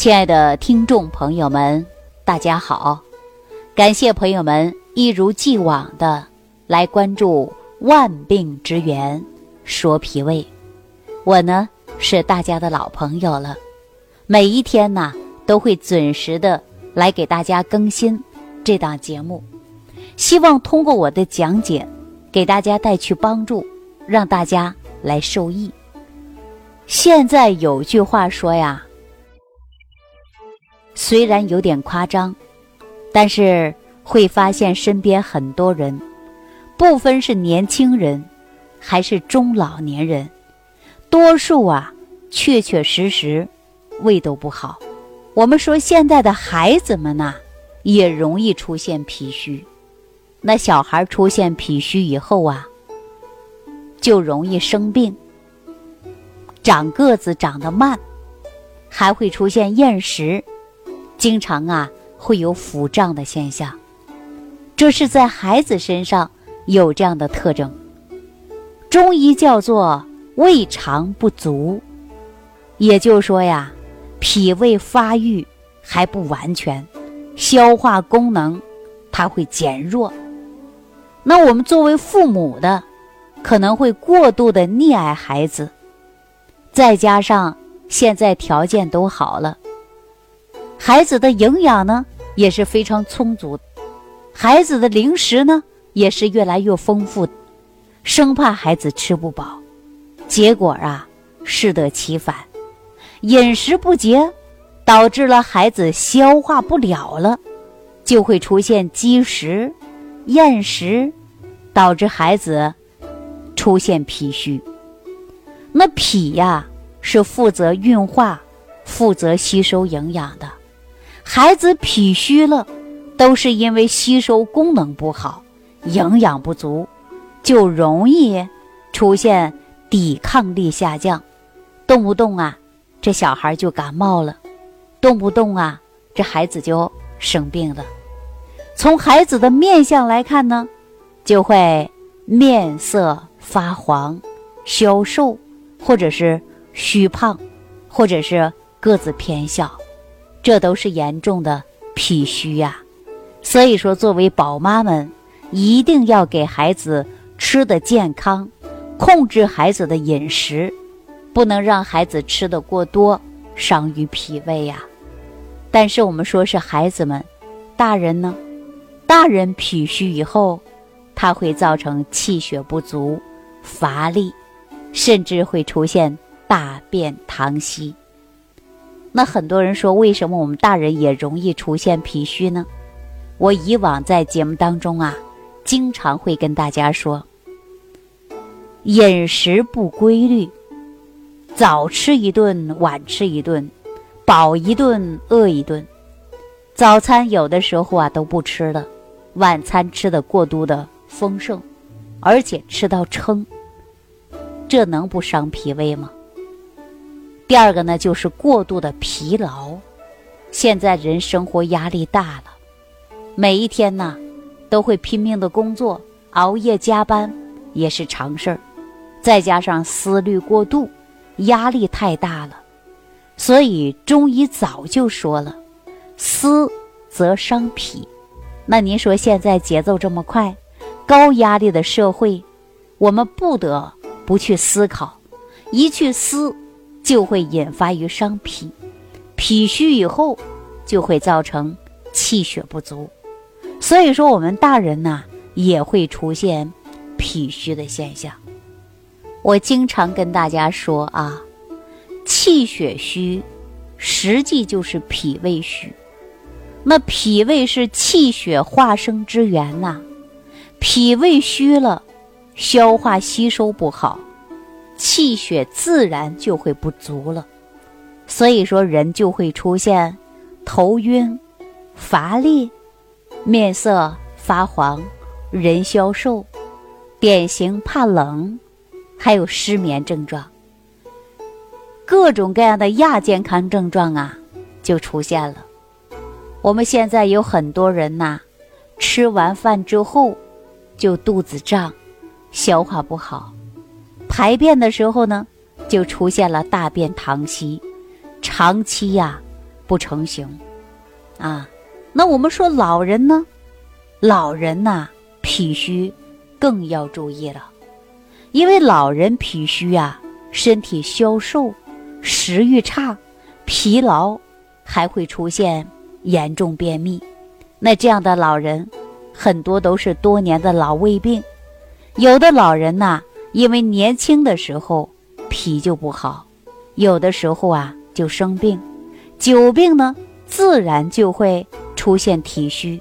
亲爱的听众朋友们，大家好！感谢朋友们一如既往的来关注《万病之源说脾胃》，我呢是大家的老朋友了，每一天呢都会准时的来给大家更新这档节目，希望通过我的讲解给大家带去帮助，让大家来受益。现在有句话说呀。虽然有点夸张，但是会发现身边很多人，不分是年轻人，还是中老年人，多数啊，确确实实胃都不好。我们说现在的孩子们呐，也容易出现脾虚。那小孩出现脾虚以后啊，就容易生病，长个子长得慢，还会出现厌食。经常啊会有腹胀的现象，这是在孩子身上有这样的特征。中医叫做胃肠不足，也就是说呀，脾胃发育还不完全，消化功能它会减弱。那我们作为父母的，可能会过度的溺爱孩子，再加上现在条件都好了。孩子的营养呢也是非常充足，孩子的零食呢也是越来越丰富，生怕孩子吃不饱，结果啊适得其反，饮食不节，导致了孩子消化不了了，就会出现积食、厌食，导致孩子出现脾虚。那脾呀是负责运化、负责吸收营养的。孩子脾虚了，都是因为吸收功能不好，营养不足，就容易出现抵抗力下降，动不动啊，这小孩就感冒了，动不动啊，这孩子就生病了。从孩子的面相来看呢，就会面色发黄、消瘦，或者是虚胖，或者是个子偏小。这都是严重的脾虚呀，所以说，作为宝妈们，一定要给孩子吃的健康，控制孩子的饮食，不能让孩子吃的过多，伤于脾胃呀。但是我们说是孩子们，大人呢，大人脾虚以后，它会造成气血不足、乏力，甚至会出现大便溏稀。那很多人说，为什么我们大人也容易出现脾虚呢？我以往在节目当中啊，经常会跟大家说，饮食不规律，早吃一顿，晚吃一顿，饱一顿，饿一顿，早餐有的时候啊都不吃了，晚餐吃的过度的丰盛，而且吃到撑，这能不伤脾胃吗？第二个呢，就是过度的疲劳。现在人生活压力大了，每一天呢，都会拼命的工作，熬夜加班也是常事儿。再加上思虑过度，压力太大了，所以中医早就说了，思则伤脾。那您说现在节奏这么快，高压力的社会，我们不得不去思考，一去思。就会引发于伤脾，脾虚以后就会造成气血不足，所以说我们大人呢也会出现脾虚的现象。我经常跟大家说啊，气血虚实际就是脾胃虚，那脾胃是气血化生之源呐，脾胃虚了，消化吸收不好。气血自然就会不足了，所以说人就会出现头晕、乏力、面色发黄、人消瘦、典型怕冷，还有失眠症状，各种各样的亚健康症状啊就出现了。我们现在有很多人呐，吃完饭之后就肚子胀，消化不好。排便的时候呢，就出现了大便溏稀，长期呀不成形，啊，那我们说老人呢？老人呐，脾虚更要注意了，因为老人脾虚啊，身体消瘦，食欲差，疲劳，还会出现严重便秘。那这样的老人，很多都是多年的老胃病。有的老人呐，因为年轻的时候脾就不好，有的时候啊就生病，久病呢，自然就会出现体虚。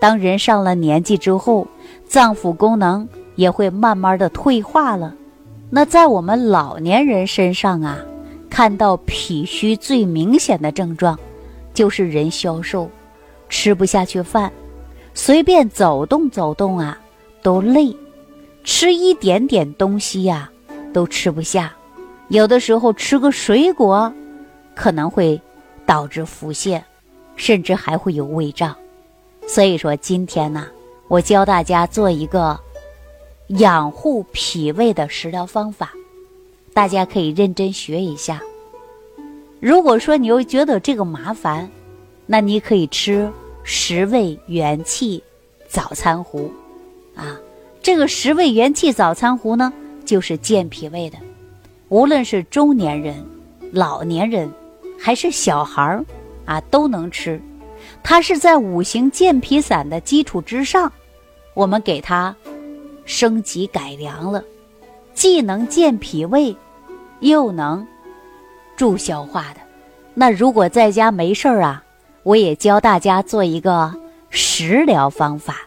当人上了年纪之后，脏腑功能也会慢慢的退化了。那在我们老年人身上啊，看到脾虚最明显的症状，就是人消瘦。吃不下去饭，随便走动走动啊，都累；吃一点点东西呀，都吃不下。有的时候吃个水果，可能会导致腹泻，甚至还会有胃胀。所以说，今天呢，我教大家做一个养护脾胃的食疗方法，大家可以认真学一下。如果说你又觉得这个麻烦，那你可以吃十味元气早餐糊，啊，这个十味元气早餐糊呢，就是健脾胃的，无论是中年人、老年人，还是小孩儿，啊，都能吃。它是在五行健脾散的基础之上，我们给它升级改良了，既能健脾胃，又能助消化的。那如果在家没事儿啊？我也教大家做一个食疗方法，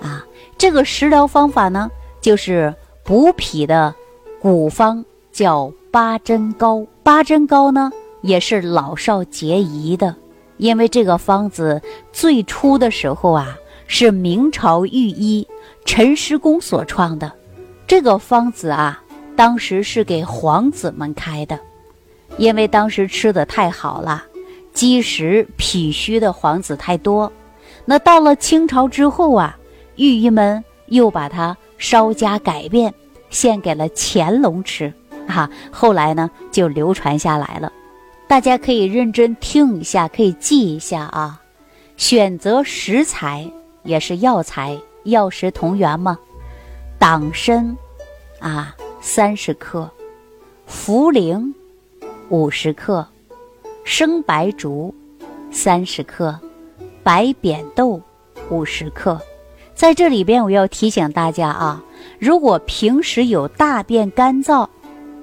啊，这个食疗方法呢，就是补脾的古方，叫八珍膏。八珍膏呢，也是老少皆宜的，因为这个方子最初的时候啊，是明朝御医陈师公所创的。这个方子啊，当时是给皇子们开的，因为当时吃的太好了。积食脾虚的皇子太多，那到了清朝之后啊，御医们又把它稍加改变，献给了乾隆吃，啊，后来呢就流传下来了。大家可以认真听一下，可以记一下啊。选择食材也是药材，药食同源嘛。党参啊，三十克；茯苓五十克。生白术三十克，白扁豆五十克。在这里边，我要提醒大家啊，如果平时有大便干燥，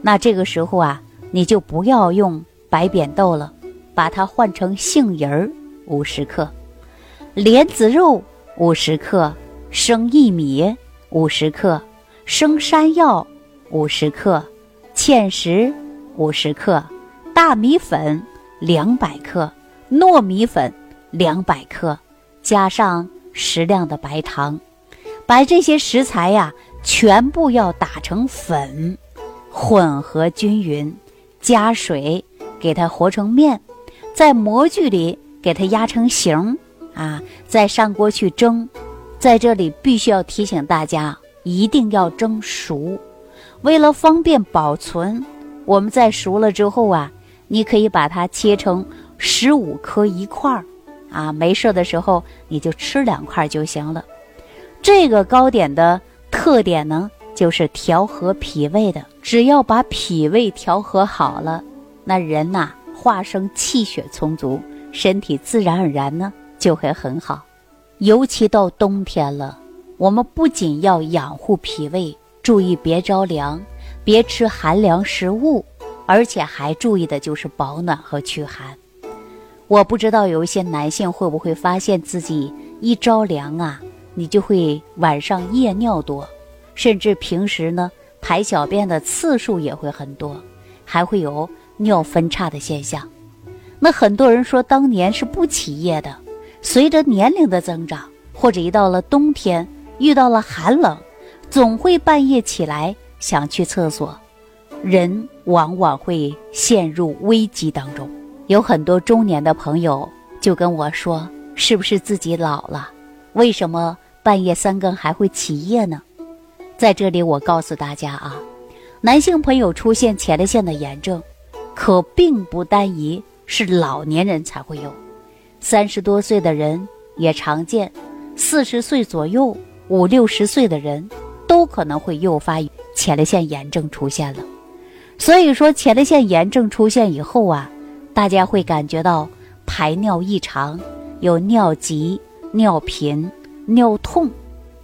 那这个时候啊，你就不要用白扁豆了，把它换成杏仁儿五十克，莲子肉五十克，生薏米五十克，生山药五十克，芡实五十克，大米粉。两百克糯米粉，两百克，加上适量的白糖，把这些食材呀全部要打成粉，混合均匀，加水给它和成面，在模具里给它压成形啊，再上锅去蒸。在这里必须要提醒大家，一定要蒸熟，为了方便保存，我们在熟了之后啊。你可以把它切成十五颗一块儿，啊，没事的时候你就吃两块就行了。这个糕点的特点呢，就是调和脾胃的。只要把脾胃调和好了，那人呐，化生气血充足，身体自然而然呢就会很好。尤其到冬天了，我们不仅要养护脾胃，注意别着凉，别吃寒凉食物。而且还注意的就是保暖和驱寒。我不知道有一些男性会不会发现自己一着凉啊，你就会晚上夜尿多，甚至平时呢排小便的次数也会很多，还会有尿分叉的现象。那很多人说当年是不起夜的，随着年龄的增长，或者一到了冬天遇到了寒冷，总会半夜起来想去厕所。人往往会陷入危机当中，有很多中年的朋友就跟我说：“是不是自己老了？为什么半夜三更还会起夜呢？”在这里，我告诉大家啊，男性朋友出现前列腺的炎症，可并不单一是老年人才会有，三十多岁的人也常见，四十岁左右、五六十岁的人都可能会诱发前列腺炎症出现了。所以说，前列腺炎症出现以后啊，大家会感觉到排尿异常，有尿急、尿频、尿痛，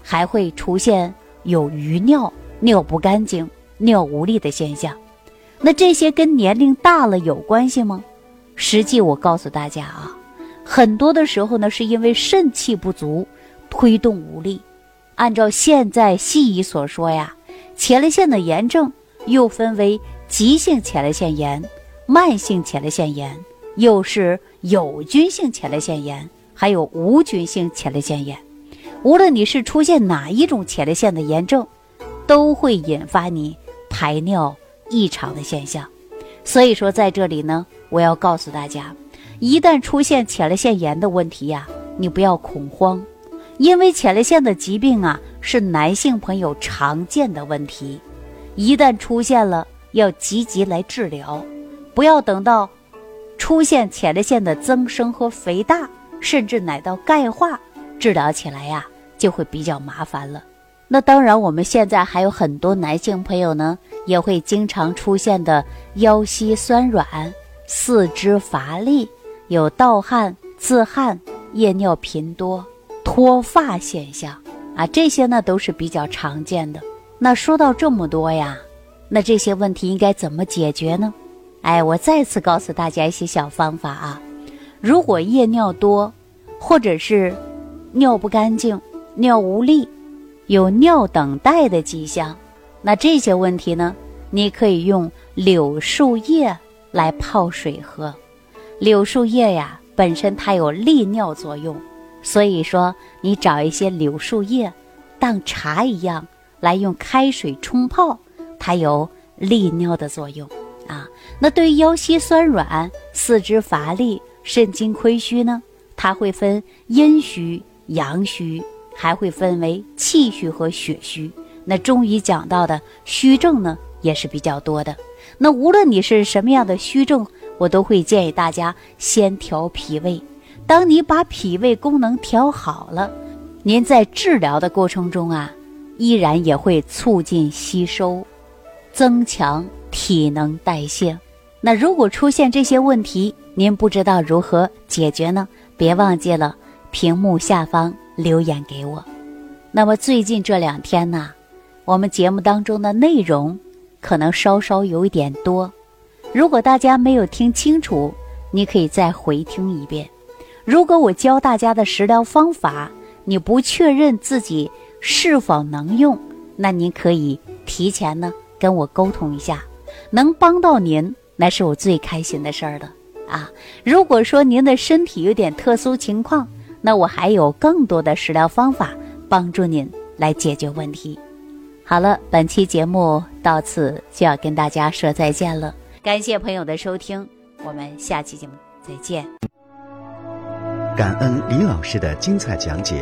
还会出现有余尿、尿不干净、尿无力的现象。那这些跟年龄大了有关系吗？实际我告诉大家啊，很多的时候呢，是因为肾气不足，推动无力。按照现在西医所说呀，前列腺的炎症又分为急性前列腺炎、慢性前列腺炎，又是有菌性前列腺炎，还有无菌性前列腺炎。无论你是出现哪一种前列腺的炎症，都会引发你排尿。异常的现象，所以说在这里呢，我要告诉大家，一旦出现前列腺炎的问题呀，你不要恐慌，因为前列腺的疾病啊是男性朋友常见的问题，一旦出现了，要积极来治疗，不要等到出现前列腺的增生和肥大，甚至乃到钙化，治疗起来呀就会比较麻烦了。那当然，我们现在还有很多男性朋友呢。也会经常出现的腰膝酸软、四肢乏力、有盗汗、自汗、夜尿频多、脱发现象啊，这些呢都是比较常见的。那说到这么多呀，那这些问题应该怎么解决呢？哎，我再次告诉大家一些小方法啊。如果夜尿多，或者是尿不干净、尿无力，有尿等待的迹象。那这些问题呢？你可以用柳树叶来泡水喝。柳树叶呀，本身它有利尿作用，所以说你找一些柳树叶，当茶一样来用开水冲泡，它有利尿的作用。那对于腰膝酸软、四肢乏力、肾精亏虚呢，它会分阴虚、阳虚，还会分为气虚和血虚。那中医讲到的虚症呢，也是比较多的。那无论你是什么样的虚症，我都会建议大家先调脾胃。当你把脾胃功能调好了，您在治疗的过程中啊，依然也会促进吸收，增强体能代谢。那如果出现这些问题，您不知道如何解决呢？别忘记了屏幕下方留言给我。那么最近这两天呢？我们节目当中的内容可能稍稍有一点多，如果大家没有听清楚，你可以再回听一遍。如果我教大家的食疗方法，你不确认自己是否能用，那您可以提前呢跟我沟通一下，能帮到您，那是我最开心的事儿了啊！如果说您的身体有点特殊情况，那我还有更多的食疗方法帮助您来解决问题。好了，本期节目到此就要跟大家说再见了。感谢朋友的收听，我们下期节目再见。感恩李老师的精彩讲解。